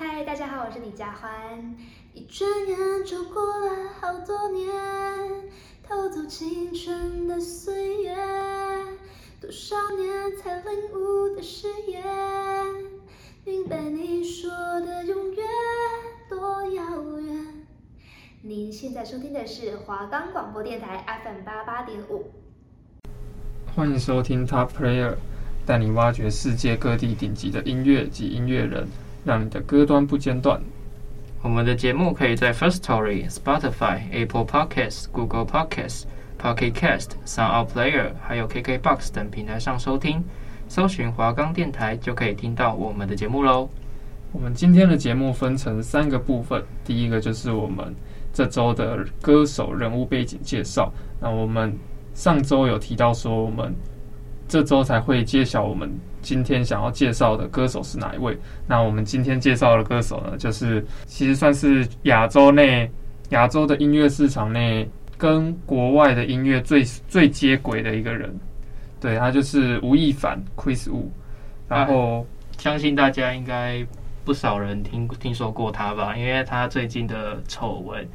嗨，大家好，我是李佳欢。一转眼就过了好多年，偷走青春的岁月，多少年才领悟的誓言，明白你说的永远多遥远。您现在收听的是华冈广播电台 FM 八八点五，欢迎收听 Top Player，带你挖掘世界各地顶级的音乐及音乐人。让你的歌端不间断。我们的节目可以在 First Story、Spotify、Apple Podcasts、Google Podcasts、Pocket Cast、Sound Player，还有 KKBox 等平台上收听。搜寻华冈电台就可以听到我们的节目喽。我们今天的节目分成三个部分，第一个就是我们这周的歌手人物背景介绍。那我们上周有提到说，我们这周才会揭晓我们。今天想要介绍的歌手是哪一位？那我们今天介绍的歌手呢，就是其实算是亚洲内亚洲的音乐市场内跟国外的音乐最最接轨的一个人。对，他就是吴亦凡 Chris Wu。然后、相信大家应该不少人听听说过他吧，因为他最近的丑闻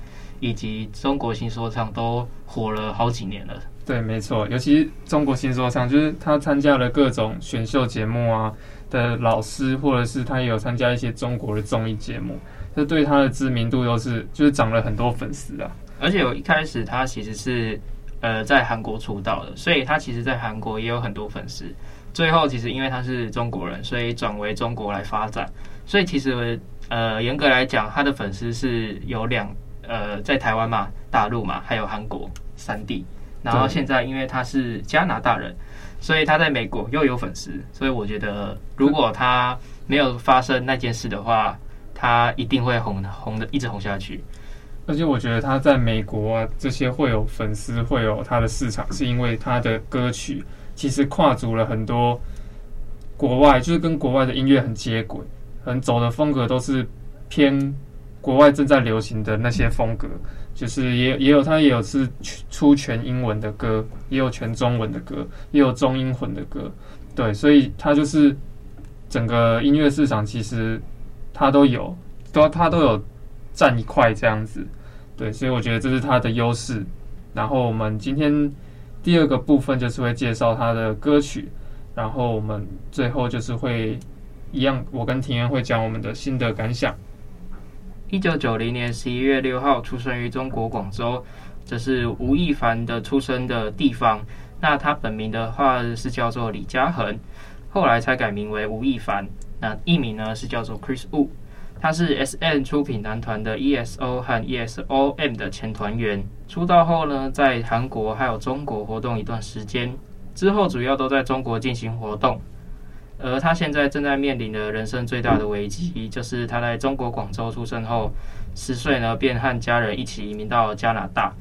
以及中国新说唱都火了好几年了。对，没错，尤其中国新说唱，就是他参加了各种选秀节目啊的老师，或者是他也有参加一些中国的综艺节目，这对他的知名度都是就是涨了很多粉丝啊。而且我一开始他其实是呃在韩国出道的，所以他其实在韩国也有很多粉丝。最后其实因为他是中国人，所以转为中国来发展。所以其实呃严格来讲，他的粉丝是有两呃在台湾嘛、大陆嘛，还有韩国三地。然后现在，因为他是加拿大人，所以他在美国又有粉丝，所以我觉得如果他没有发生那件事的话，他一定会红红的，一直红下去。而且我觉得他在美国啊，这些会有粉丝，会有他的市场，是因为他的歌曲其实跨足了很多国外，就是跟国外的音乐很接轨，很走的风格都是偏国外正在流行的那些风格。就是也也有他也有是出全英文的歌，也有全中文的歌，也有中英混的歌，对，所以他就是整个音乐市场其实他都有，都他都有占一块这样子，对，所以我觉得这是他的优势。然后我们今天第二个部分就是会介绍他的歌曲，然后我们最后就是会一样，我跟庭元会讲我们的心得感想。一九九零年十一月六号出生于中国广州，这是吴亦凡的出生的地方。那他本名的话是叫做李嘉恒，后来才改名为吴亦凡。那艺名呢是叫做 Chris Wu，他是 SM 出品男团的 EXO 和 EXO-M 的前团员。出道后呢，在韩国还有中国活动一段时间，之后主要都在中国进行活动。而他现在正在面临的人生最大的危机，就是他在中国广州出生后，十岁呢便和家人一起移民到加拿大，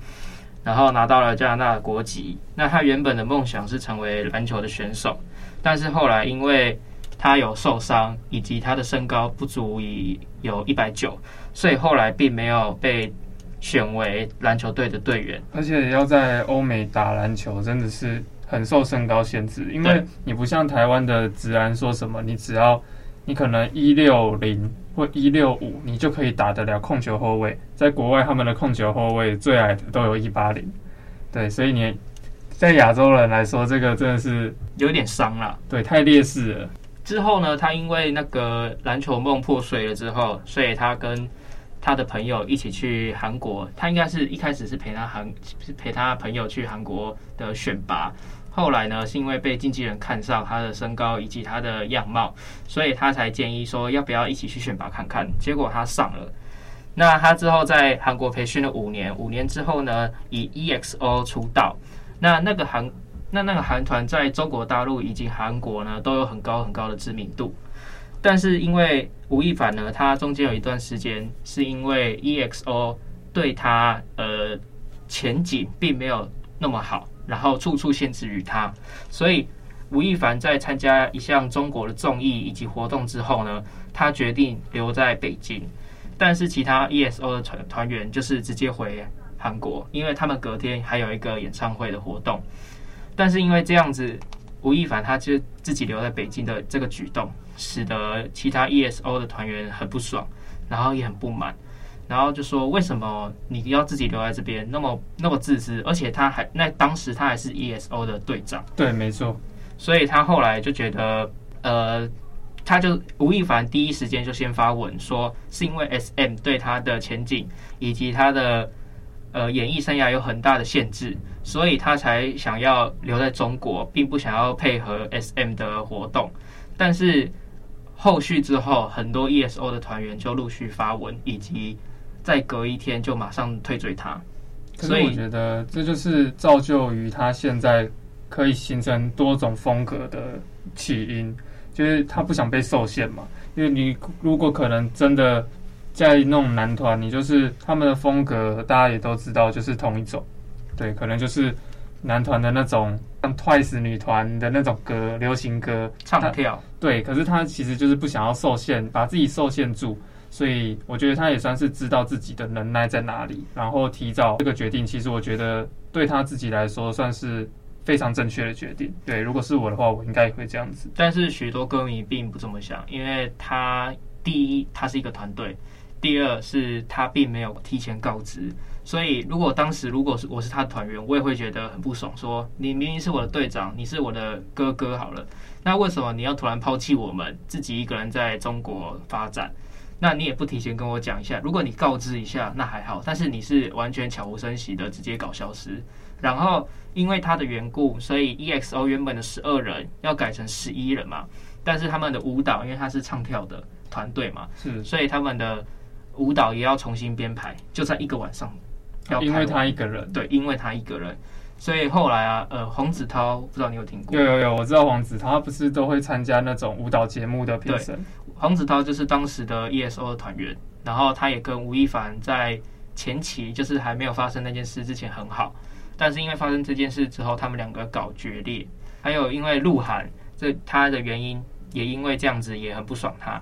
然后拿到了加拿大的国籍。那他原本的梦想是成为篮球的选手，但是后来因为他有受伤，以及他的身高不足以有一百九，所以后来并没有被选为篮球队的队员。而且要在欧美打篮球，真的是。很受身高限制，因为你不像台湾的职篮说什么，你只要你可能一六零或一六五，你就可以打得了控球后卫。在国外，他们的控球后卫最矮的都有一八零，对，所以你在亚洲人来说，这个真的是有点伤了，对，太劣势了。之后呢，他因为那个篮球梦破碎了之后，所以他跟他的朋友一起去韩国，他应该是一开始是陪他韩是陪他朋友去韩国的选拔。后来呢，是因为被经纪人看上他的身高以及他的样貌，所以他才建议说要不要一起去选拔看看。结果他上了。那他之后在韩国培训了五年，五年之后呢，以 EXO 出道。那那个韩那那个韩团在中国大陆以及韩国呢都有很高很高的知名度。但是因为吴亦凡呢，他中间有一段时间是因为 EXO 对他呃前景并没有那么好。然后处处限制于他，所以吴亦凡在参加一项中国的综艺以及活动之后呢，他决定留在北京。但是其他 EXO 的团团员就是直接回韩国，因为他们隔天还有一个演唱会的活动。但是因为这样子，吴亦凡他就自己留在北京的这个举动，使得其他 EXO 的团员很不爽，然后也很不满，然后就说为什么你要自己留在这边，那么那么自私，而且他还那当时他还是 ESO 的队长，对，没错，所以他后来就觉得，呃，他就吴亦凡第一时间就先发文说，是因为 SM 对他的前景以及他的。呃，演艺生涯有很大的限制，所以他才想要留在中国，并不想要配合 SM 的活动。但是后续之后，很多 ESO 的团员就陆续发文，以及再隔一天就马上退追他。所以我觉得这就是造就于他现在可以形成多种风格的起因，就是他不想被受限嘛。因为你如果可能真的。在那种男团，你就是他们的风格，大家也都知道，就是同一种，对，可能就是男团的那种像 Twice 女团的那种歌，流行歌唱跳，对。可是他其实就是不想要受限，把自己受限住，所以我觉得他也算是知道自己的能耐在哪里，然后提早这个决定，其实我觉得对他自己来说算是非常正确的决定。对，如果是我的话，我应该也会这样子。但是许多歌迷并不这么想，因为他第一，他是一个团队。第二是他并没有提前告知，所以如果当时如果是我是他的团员，我也会觉得很不爽，说你明明是我的队长，你是我的哥哥好了，那为什么你要突然抛弃我们，自己一个人在中国发展？那你也不提前跟我讲一下，如果你告知一下那还好，但是你是完全悄无声息的直接搞消失，然后因为他的缘故，所以 EXO 原本的十二人要改成十一人嘛，但是他们的舞蹈因为他是唱跳的团队嘛，是，所以他们的。舞蹈也要重新编排，就在一个晚上要排。因为他一个人，对，因为他一个人，所以后来啊，呃，黄子韬不知道你有听过？有有有，我知道黄子韬，他不是都会参加那种舞蹈节目的评审。黄子韬就是当时的 E S O 的团员，然后他也跟吴亦凡在前期，就是还没有发生那件事之前很好，但是因为发生这件事之后，他们两个搞决裂，还有因为鹿晗这他的原因，也因为这样子也很不爽他。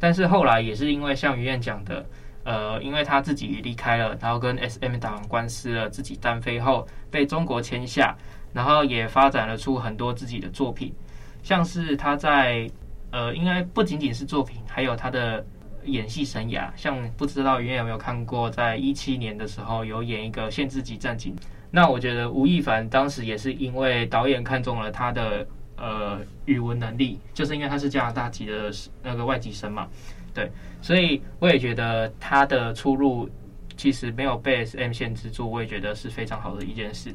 但是后来也是因为像于燕讲的，呃，因为他自己离开了，然后跟 SM 打完官司了，自己单飞后被中国签下，然后也发展了出很多自己的作品，像是他在呃，应该不仅仅是作品，还有他的演戏生涯。像不知道于燕有没有看过，在一七年的时候有演一个限制级战警。那我觉得吴亦凡当时也是因为导演看中了他的。呃，语文能力就是因为他是加拿大籍的那个外籍生嘛，对，所以我也觉得他的出入其实没有被 SM 限制住，我也觉得是非常好的一件事。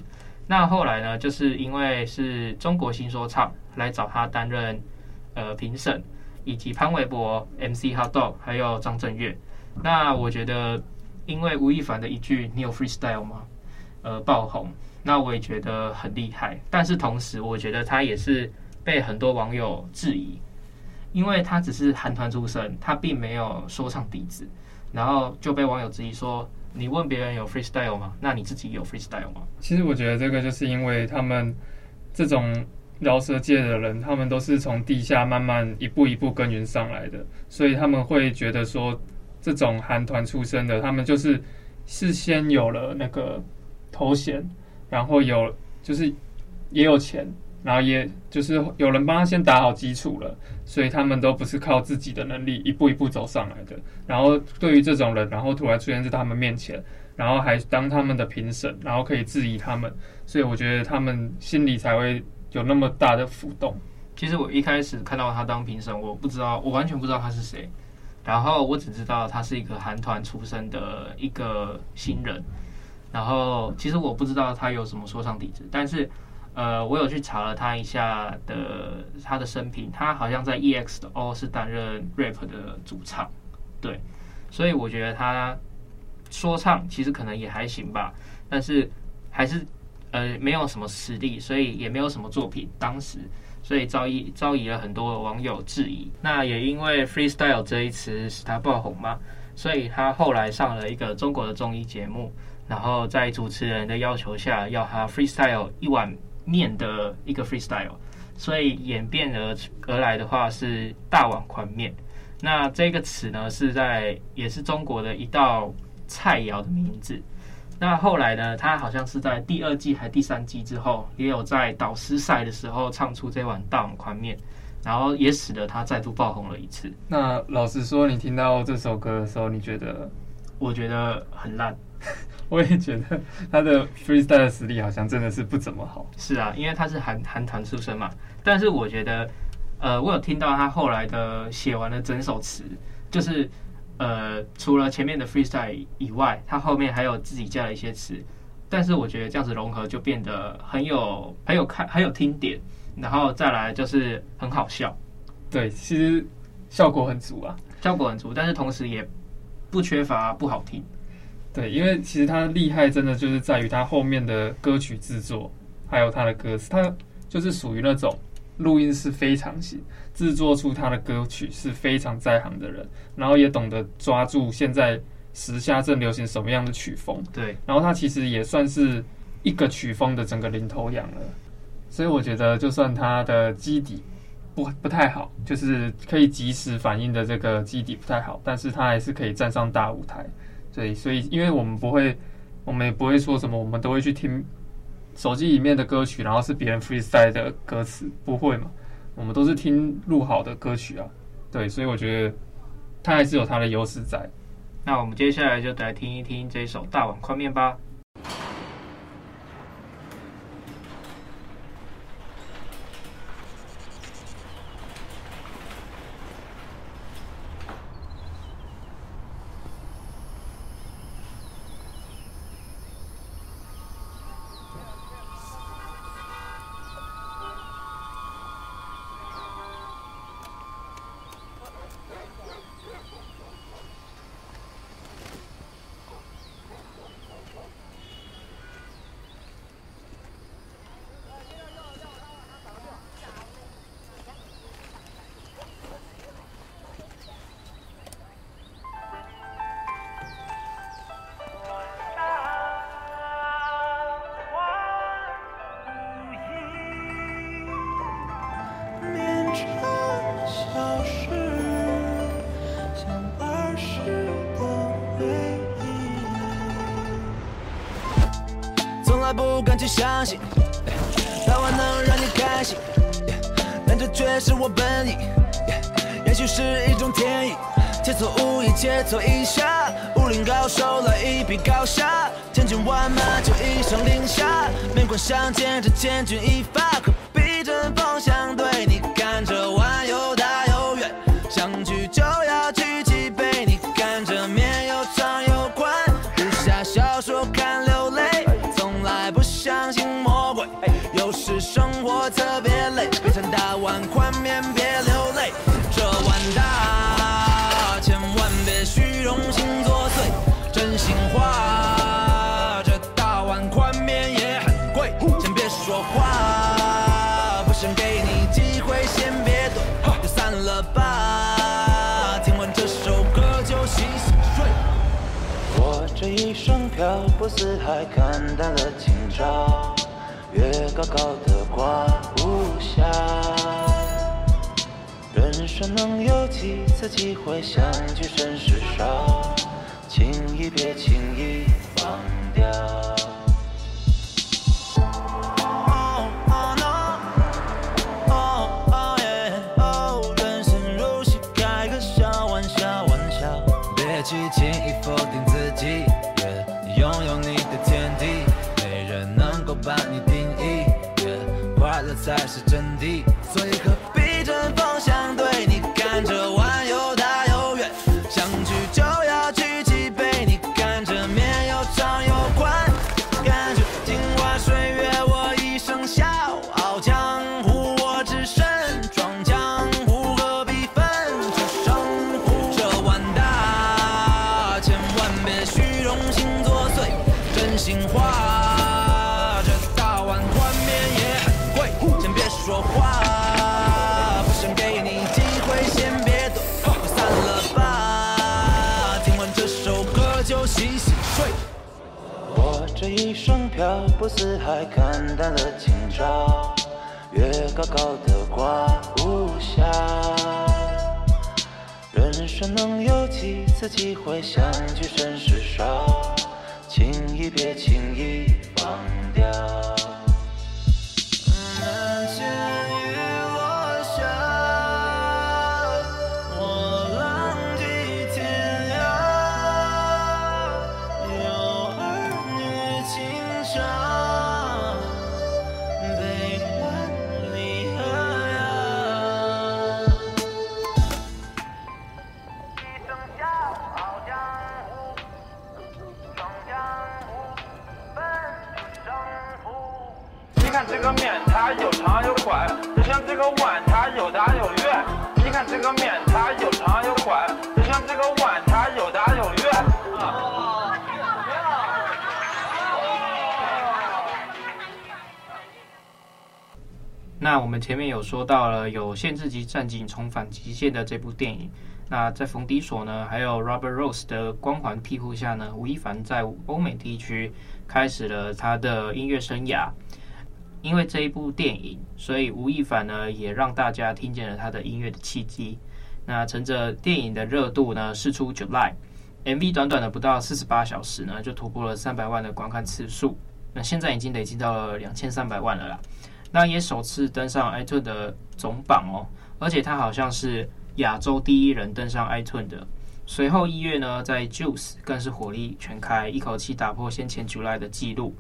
那后来呢，就是因为是中国新说唱来找他担任呃评审，以及潘玮柏、MC HotDog 还有张震岳。那我觉得，因为吴亦凡的一句“你有 freestyle 吗”呃爆红。那我也觉得很厉害，但是同时我觉得他也是被很多网友质疑，因为他只是韩团出身，他并没有说唱底子，然后就被网友质疑说：“你问别人有 freestyle 吗？那你自己有 freestyle 吗？”其实我觉得这个就是因为他们这种饶舌界的人，他们都是从地下慢慢一步一步耕耘上来的，所以他们会觉得说，这种韩团出身的，他们就是事先有了那个头衔。然后有就是也有钱，然后也就是有人帮他先打好基础了，所以他们都不是靠自己的能力一步一步走上来的。然后对于这种人，然后突然出现在他们面前，然后还当他们的评审，然后可以质疑他们，所以我觉得他们心里才会有那么大的浮动。其实我一开始看到他当评审，我不知道，我完全不知道他是谁，然后我只知道他是一个韩团出身的一个新人。然后其实我不知道他有什么说唱底子，但是，呃，我有去查了他一下的他的生平，他好像在 EXO 是担任 rap 的主唱，对，所以我觉得他说唱其实可能也还行吧，但是还是呃没有什么实力，所以也没有什么作品，当时所以遭遇遭遇了很多网友质疑。那也因为 freestyle 这一词使他爆红嘛，所以他后来上了一个中国的综艺节目。然后在主持人的要求下，要他 freestyle 一碗面的一个 freestyle，所以演变而而来的话是大碗宽面。那这个词呢是在也是中国的一道菜肴的名字。那后来呢，他好像是在第二季还第三季之后，也有在导师赛的时候唱出这碗大碗宽面，然后也使得他再度爆红了一次。那老实说，你听到这首歌的时候，你觉得？我觉得很烂。我也觉得他的 freestyle 的实力好像真的是不怎么好。是啊，因为他是韩韩团出身嘛。但是我觉得，呃，我有听到他后来的写完了整首词，就是呃，除了前面的 freestyle 以外，他后面还有自己加了一些词。但是我觉得这样子融合就变得很有很有看很有听点，然后再来就是很好笑。对，其实效果很足啊，效果很足，但是同时也不缺乏不好听。对，因为其实他厉害，真的就是在于他后面的歌曲制作，还有他的歌词，他就是属于那种录音是非常行，制作出他的歌曲是非常在行的人，然后也懂得抓住现在时下正流行什么样的曲风。对，然后他其实也算是一个曲风的整个领头羊了，所以我觉得就算他的基底不不太好，就是可以及时反应的这个基底不太好，但是他还是可以站上大舞台。对，所以因为我们不会，我们也不会说什么，我们都会去听手机里面的歌曲，然后是别人 freestyle 的歌词，不会嘛？我们都是听录好的歌曲啊。对，所以我觉得它还是有它的优势在。那我们接下来就来听一听这首《大碗宽面》吧。不敢去相信，大碗能让你开心，但这却是我本意。也许是一种天意，切磋武艺，切磋一下，武林高手来一比高下，千军万马就一声令下，面馆相见这千钧一发，可避阵风向对你看这碗又特别累，别尝大碗宽面别流泪。这碗大，千万别虚荣心作祟，真心话。这大碗宽面也很贵，先别说话，不想给你机会，先别躲，就散了吧。听完这首歌就洗洗睡。我这一生漂泊四海，看淡了今。月高高的挂无暇，人生能有几次机会相聚甚是少，轻易别轻易忘掉。哦哦 no，哦哦耶，哦，人生如戏，开个小玩笑玩笑，别去轻易否定自己，拥有你的天地。没人能够把你才是真谛，所以何漂泊四海，看淡了今朝，月高高的挂无暇。人生能有几次机会相聚甚是少，轻易别轻易放掉。前面有说到了有限制级战警重返极限的这部电影，那在冯迪索呢，还有 Robert Rose 的光环庇护下呢，吴亦凡在欧美地区开始了他的音乐生涯。因为这一部电影，所以吴亦凡呢也让大家听见了他的音乐的契机。那乘着电影的热度呢，释出 July，MV 短短的不到四十八小时呢，就突破了三百万的观看次数。那现在已经累积到了两千三百万了啦。那也首次登上 iTunes 的总榜哦，而且他好像是亚洲第一人登上 iTunes 的。随后一月呢，在 Juice 更是火力全开，一口气打破先前 July 的记录。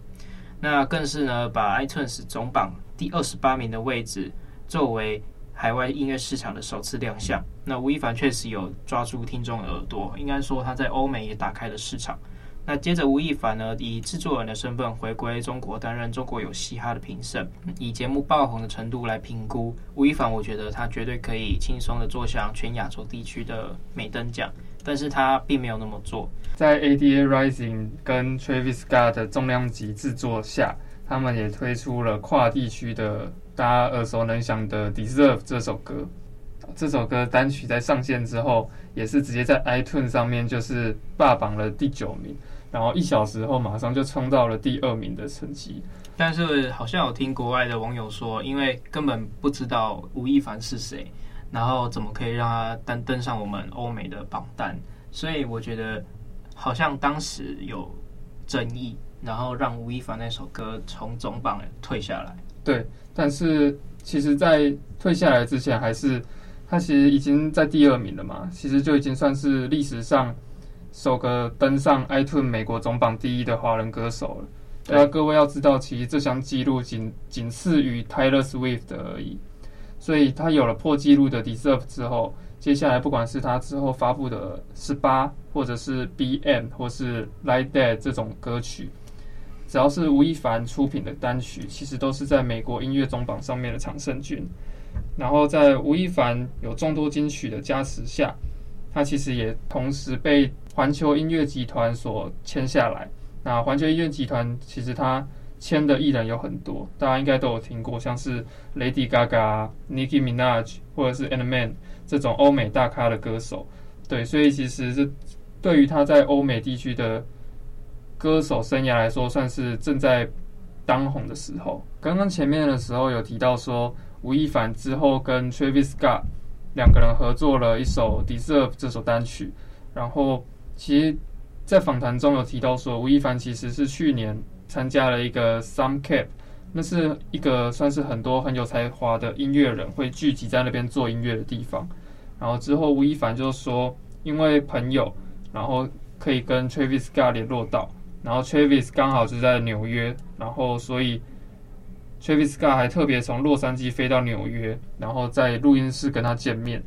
那更是呢，把 iTunes 总榜第二十八名的位置作为海外音乐市场的首次亮相。那吴亦凡确实有抓住听众的耳朵，应该说他在欧美也打开了市场。那接着吴亦凡呢，以制作人的身份回归中国，担任中国有嘻哈的评审。以节目爆红的程度来评估，吴亦凡我觉得他绝对可以轻松的坐享全亚洲地区的美灯奖。但是他并没有那么做。在 ADA Rising 跟 Travis Scott 的重量级制作下，他们也推出了跨地区的大家耳熟能详的《Deserve》这首歌。这首歌单曲在上线之后，也是直接在 iTunes 上面就是霸榜了第九名，然后一小时后马上就冲到了第二名的成绩。但是好像有听国外的网友说，因为根本不知道吴亦凡是谁。然后怎么可以让他登登上我们欧美的榜单？所以我觉得好像当时有争议，然后让吴亦凡那首歌从总榜退下来。对，但是其实，在退下来之前，还是他其实已经在第二名了嘛，其实就已经算是历史上首个登上 iTunes 美国总榜第一的华人歌手了。大家各位要知道，其实这项纪录仅仅次于 Taylor Swift 而已。所以他有了破纪录的 Deserve 之后，接下来不管是他之后发布的十八，或者是 BM，或是 Like That 这种歌曲，只要是吴亦凡出品的单曲，其实都是在美国音乐总榜上面的常胜军。然后在吴亦凡有众多金曲的加持下，他其实也同时被环球音乐集团所签下来。那环球音乐集团其实他。签的艺人有很多，大家应该都有听过，像是 Lady Gaga、Nicki Minaj 或者是 Eminem 这种欧美大咖的歌手。对，所以其实这对于他在欧美地区的歌手生涯来说，算是正在当红的时候。刚刚前面的时候有提到说，吴亦凡之后跟 Travis Scott 两个人合作了一首《Deserve》这首单曲，然后其实，在访谈中有提到说，吴亦凡其实是去年。参加了一个 Some Cap，那是一个算是很多很有才华的音乐人会聚集在那边做音乐的地方。然后之后吴亦凡就说，因为朋友，然后可以跟 Travis Scott 联络到，然后 Travis 刚好是在纽约，然后所以 Travis Scott 还特别从洛杉矶飞到纽约，然后在录音室跟他见面。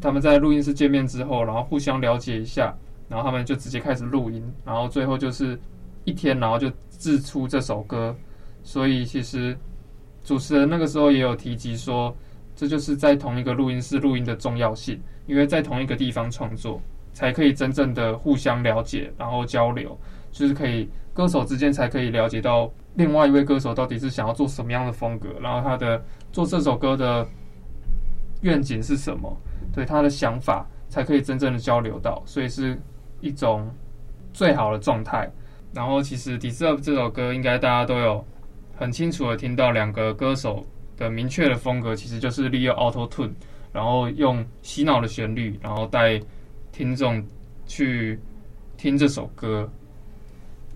他们在录音室见面之后，然后互相了解一下，然后他们就直接开始录音，然后最后就是一天，然后就。制出这首歌，所以其实主持人那个时候也有提及说，这就是在同一个录音室录音的重要性，因为在同一个地方创作，才可以真正的互相了解，然后交流，就是可以歌手之间才可以了解到另外一位歌手到底是想要做什么样的风格，然后他的做这首歌的愿景是什么，对他的想法才可以真正的交流到，所以是一种最好的状态。然后，其实《Deserve》这首歌应该大家都有很清楚的听到两个歌手的明确的风格，其实就是利用 Auto Tune，然后用洗脑的旋律，然后带听众去听这首歌。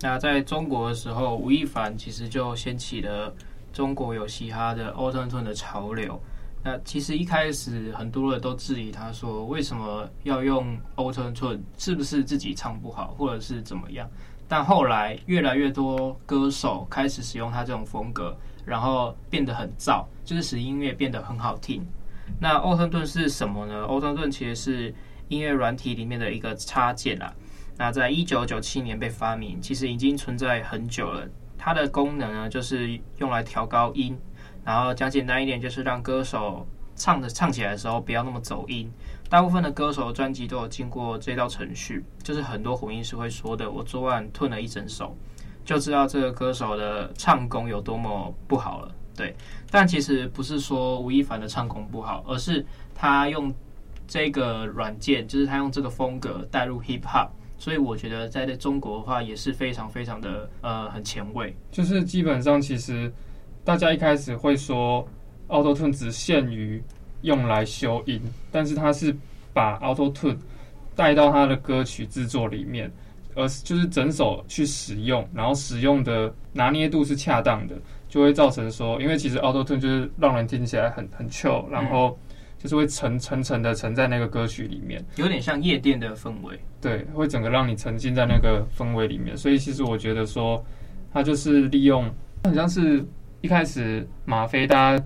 那在中国的时候，吴亦凡其实就掀起了中国有嘻哈的 Auto Tune 的潮流。那其实一开始很多人都质疑他说，为什么要用 Auto Tune？是不是自己唱不好，或者是怎么样？但后来越来越多歌手开始使用他这种风格，然后变得很燥，就是使音乐变得很好听。那 Auto Tune 是什么呢？Auto Tune 其实是音乐软体里面的一个插件啦。那在一九九七年被发明，其实已经存在很久了。它的功能呢，就是用来调高音。然后讲简单一点，就是让歌手唱的唱起来的时候不要那么走音。大部分的歌手专辑都有经过这道程序，就是很多混音师会说的：“我昨晚吞了一整首，就知道这个歌手的唱功有多么不好了。”对，但其实不是说吴亦凡的唱功不好，而是他用这个软件，就是他用这个风格带入 hip hop，所以我觉得在中国的话也是非常非常的呃很前卫。就是基本上其实。大家一开始会说，Auto Tune 只限于用来修音，但是它是把 Auto Tune 带到他的歌曲制作里面，而就是整首去使用，然后使用的拿捏度是恰当的，就会造成说，因为其实 Auto Tune 就是让人听起来很很 chill，然后就是会沉沉沉的沉在那个歌曲里面，有点像夜店的氛围，对，会整个让你沉浸在那个氛围里面，所以其实我觉得说，它就是利用，很像是。一开始吗啡大家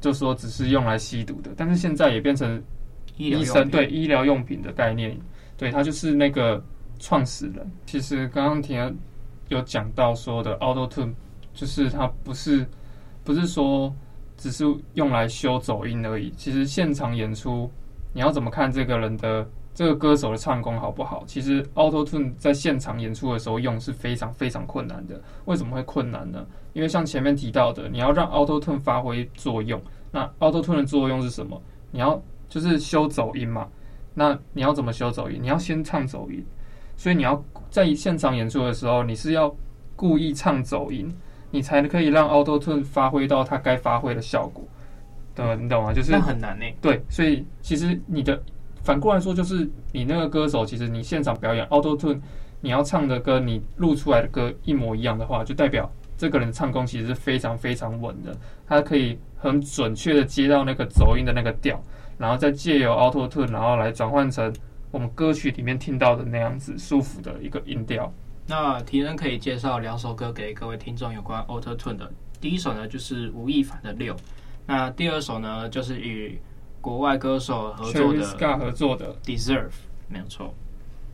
就说只是用来吸毒的，但是现在也变成医生对医疗用品的概念，对，他就是那个创始人。其实刚刚田有讲到说的 Auto Tune，就是它不是不是说只是用来修走音而已。其实现场演出你要怎么看这个人的这个歌手的唱功好不好？其实 Auto Tune 在现场演出的时候用是非常非常困难的。为什么会困难呢？因为像前面提到的，你要让 Auto Tune 发挥作用，那 Auto Tune 的作用是什么？你要就是修走音嘛。那你要怎么修走音？你要先唱走音，所以你要在现场演出的时候，你是要故意唱走音，你才可以让 Auto Tune 发挥到它该发挥的效果。对吧？你懂吗？就是那很难呢。对，所以其实你的反过来说，就是你那个歌手，其实你现场表演 Auto Tune，你要唱的歌，你录出来的歌一模一样的话，就代表。这个人唱功其实是非常非常稳的，他可以很准确的接到那个走音的那个调，然后再借由 Auto Tune，然后来转换成我们歌曲里面听到的那样子舒服的一个音调。那提恩可以介绍两首歌给各位听众有关 Auto Tune 的，第一首呢就是吴亦凡的《六》，那第二首呢就是与国外歌手合作的合作的《Deserve》，没有错。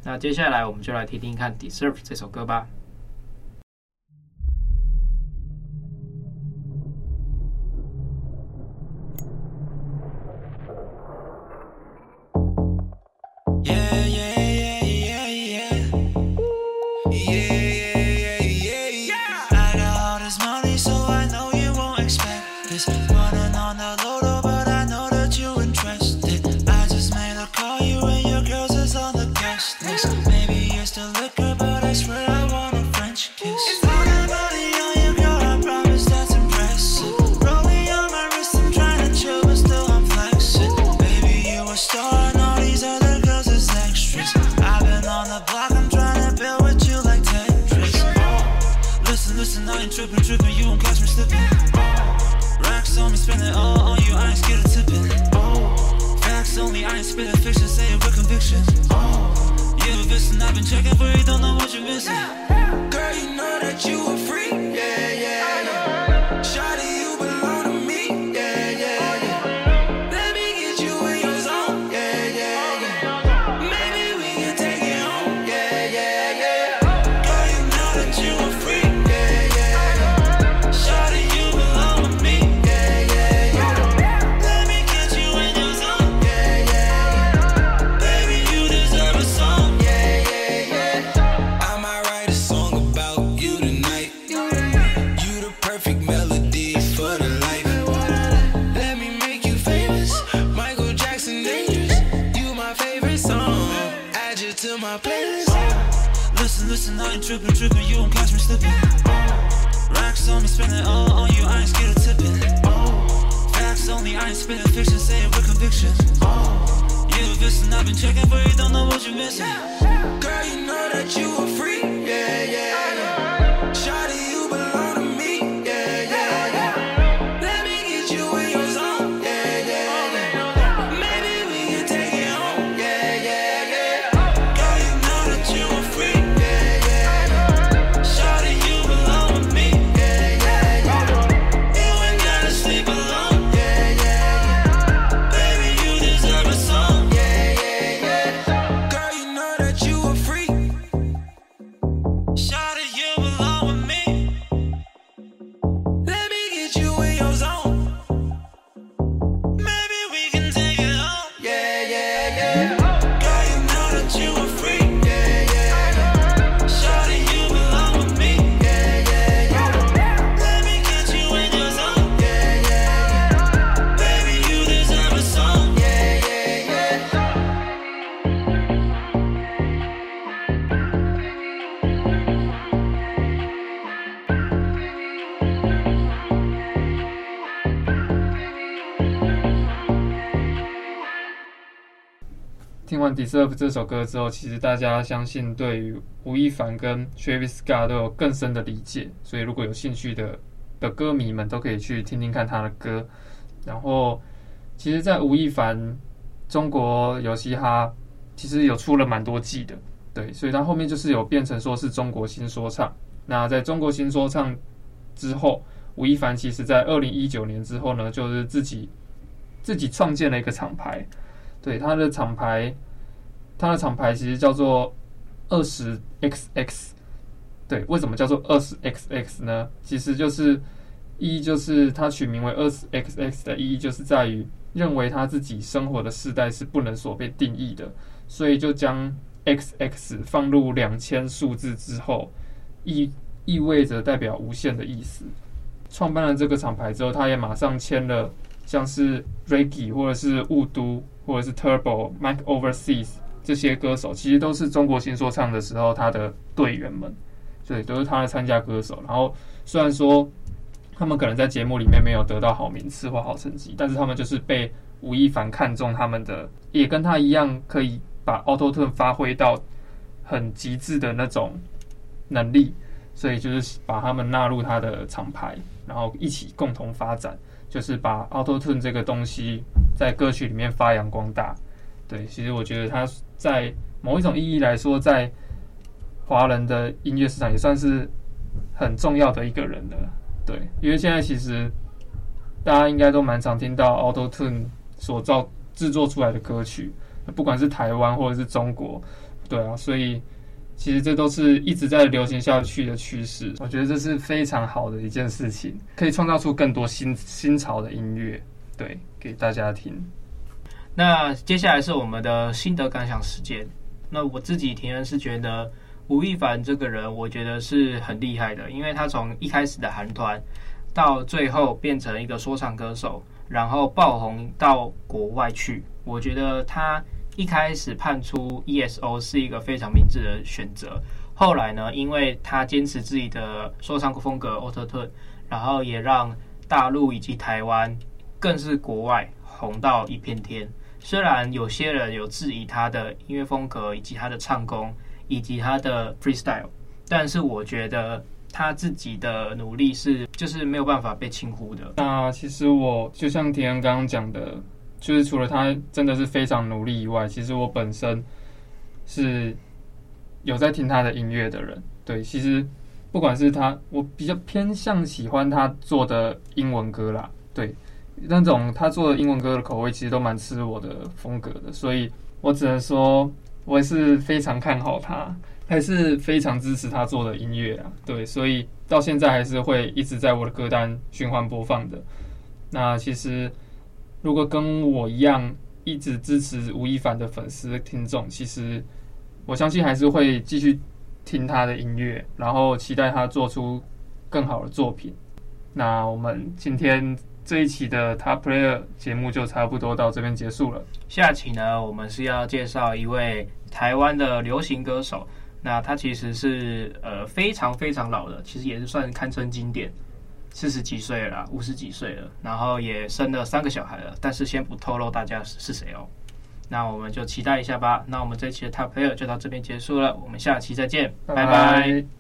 那接下来我们就来听听看《Deserve》这首歌吧。listen, I ain't trippin', trippin'. you don't catch me slippin'. Racks on me, spending all on you, I ain't scared of tipping. Facts only, I ain't spinning fiction, saying with conviction. Oh. You a vision, I've been checkin' for you don't know what you're missin'. Girl, you know that you a freak, yeah, yeah.《》这首歌之后，其实大家相信对于吴亦凡跟 Travis Scott 都有更深的理解，所以如果有兴趣的的歌迷们都可以去听听看他的歌。然后，其实，在吴亦凡中国有嘻哈，其实有出了蛮多季的，对，所以他后面就是有变成说是中国新说唱。那在中国新说唱之后，吴亦凡其实在二零一九年之后呢，就是自己自己创建了一个厂牌，对，他的厂牌。它的厂牌其实叫做二十 XX，对，为什么叫做二十 XX 呢？其实就是一就是它取名为二十 XX 的意义，就是在于认为他自己生活的世代是不能所被定义的，所以就将 XX 放入两千数字之后，意意味着代表无限的意思。创办了这个厂牌之后，他也马上签了像是 Ricky 或者是雾都或者是 Turbo Mike Overseas。这些歌手其实都是中国新说唱的时候他的队员们，对，都是他的参加歌手。然后虽然说他们可能在节目里面没有得到好名次或好成绩，但是他们就是被吴亦凡看中，他们的也跟他一样可以把 Auto Tune 发挥到很极致的那种能力，所以就是把他们纳入他的厂牌，然后一起共同发展，就是把 Auto Tune 这个东西在歌曲里面发扬光大。对，其实我觉得他在某一种意义来说，在华人的音乐市场也算是很重要的一个人了。对，因为现在其实大家应该都蛮常听到 Auto Tune 所造制作出来的歌曲，不管是台湾或者是中国，对啊，所以其实这都是一直在流行下去的趋势。我觉得这是非常好的一件事情，可以创造出更多新新潮的音乐，对，给大家听。那接下来是我们的心得感想时间。那我自己听人是觉得吴亦凡这个人，我觉得是很厉害的，因为他从一开始的韩团，到最后变成一个说唱歌手，然后爆红到国外去。我觉得他一开始判出 ESO 是一个非常明智的选择。后来呢，因为他坚持自己的说唱风格 Auto Tune，然后也让大陆以及台湾，更是国外红到一片天。虽然有些人有质疑他的音乐风格，以及他的唱功，以及他的 freestyle，但是我觉得他自己的努力是就是没有办法被轻忽的。那其实我就像田恩刚刚讲的，就是除了他真的是非常努力以外，其实我本身是有在听他的音乐的人。对，其实不管是他，我比较偏向喜欢他做的英文歌啦。对。那种他做的英文歌的口味，其实都蛮吃我的风格的，所以我只能说，我也是非常看好他，还是非常支持他做的音乐啊。对，所以到现在还是会一直在我的歌单循环播放的。那其实如果跟我一样一直支持吴亦凡的粉丝听众，其实我相信还是会继续听他的音乐，然后期待他做出更好的作品。那我们今天。这一期的 Top Player 节目就差不多到这边结束了。下期呢，我们是要介绍一位台湾的流行歌手。那他其实是呃非常非常老的，其实也是算堪称经典，四十几岁了，五十几岁了，然后也生了三个小孩了。但是先不透露大家是谁哦。那我们就期待一下吧。那我们这期的 Top Player 就到这边结束了，我们下期再见，拜拜。拜拜。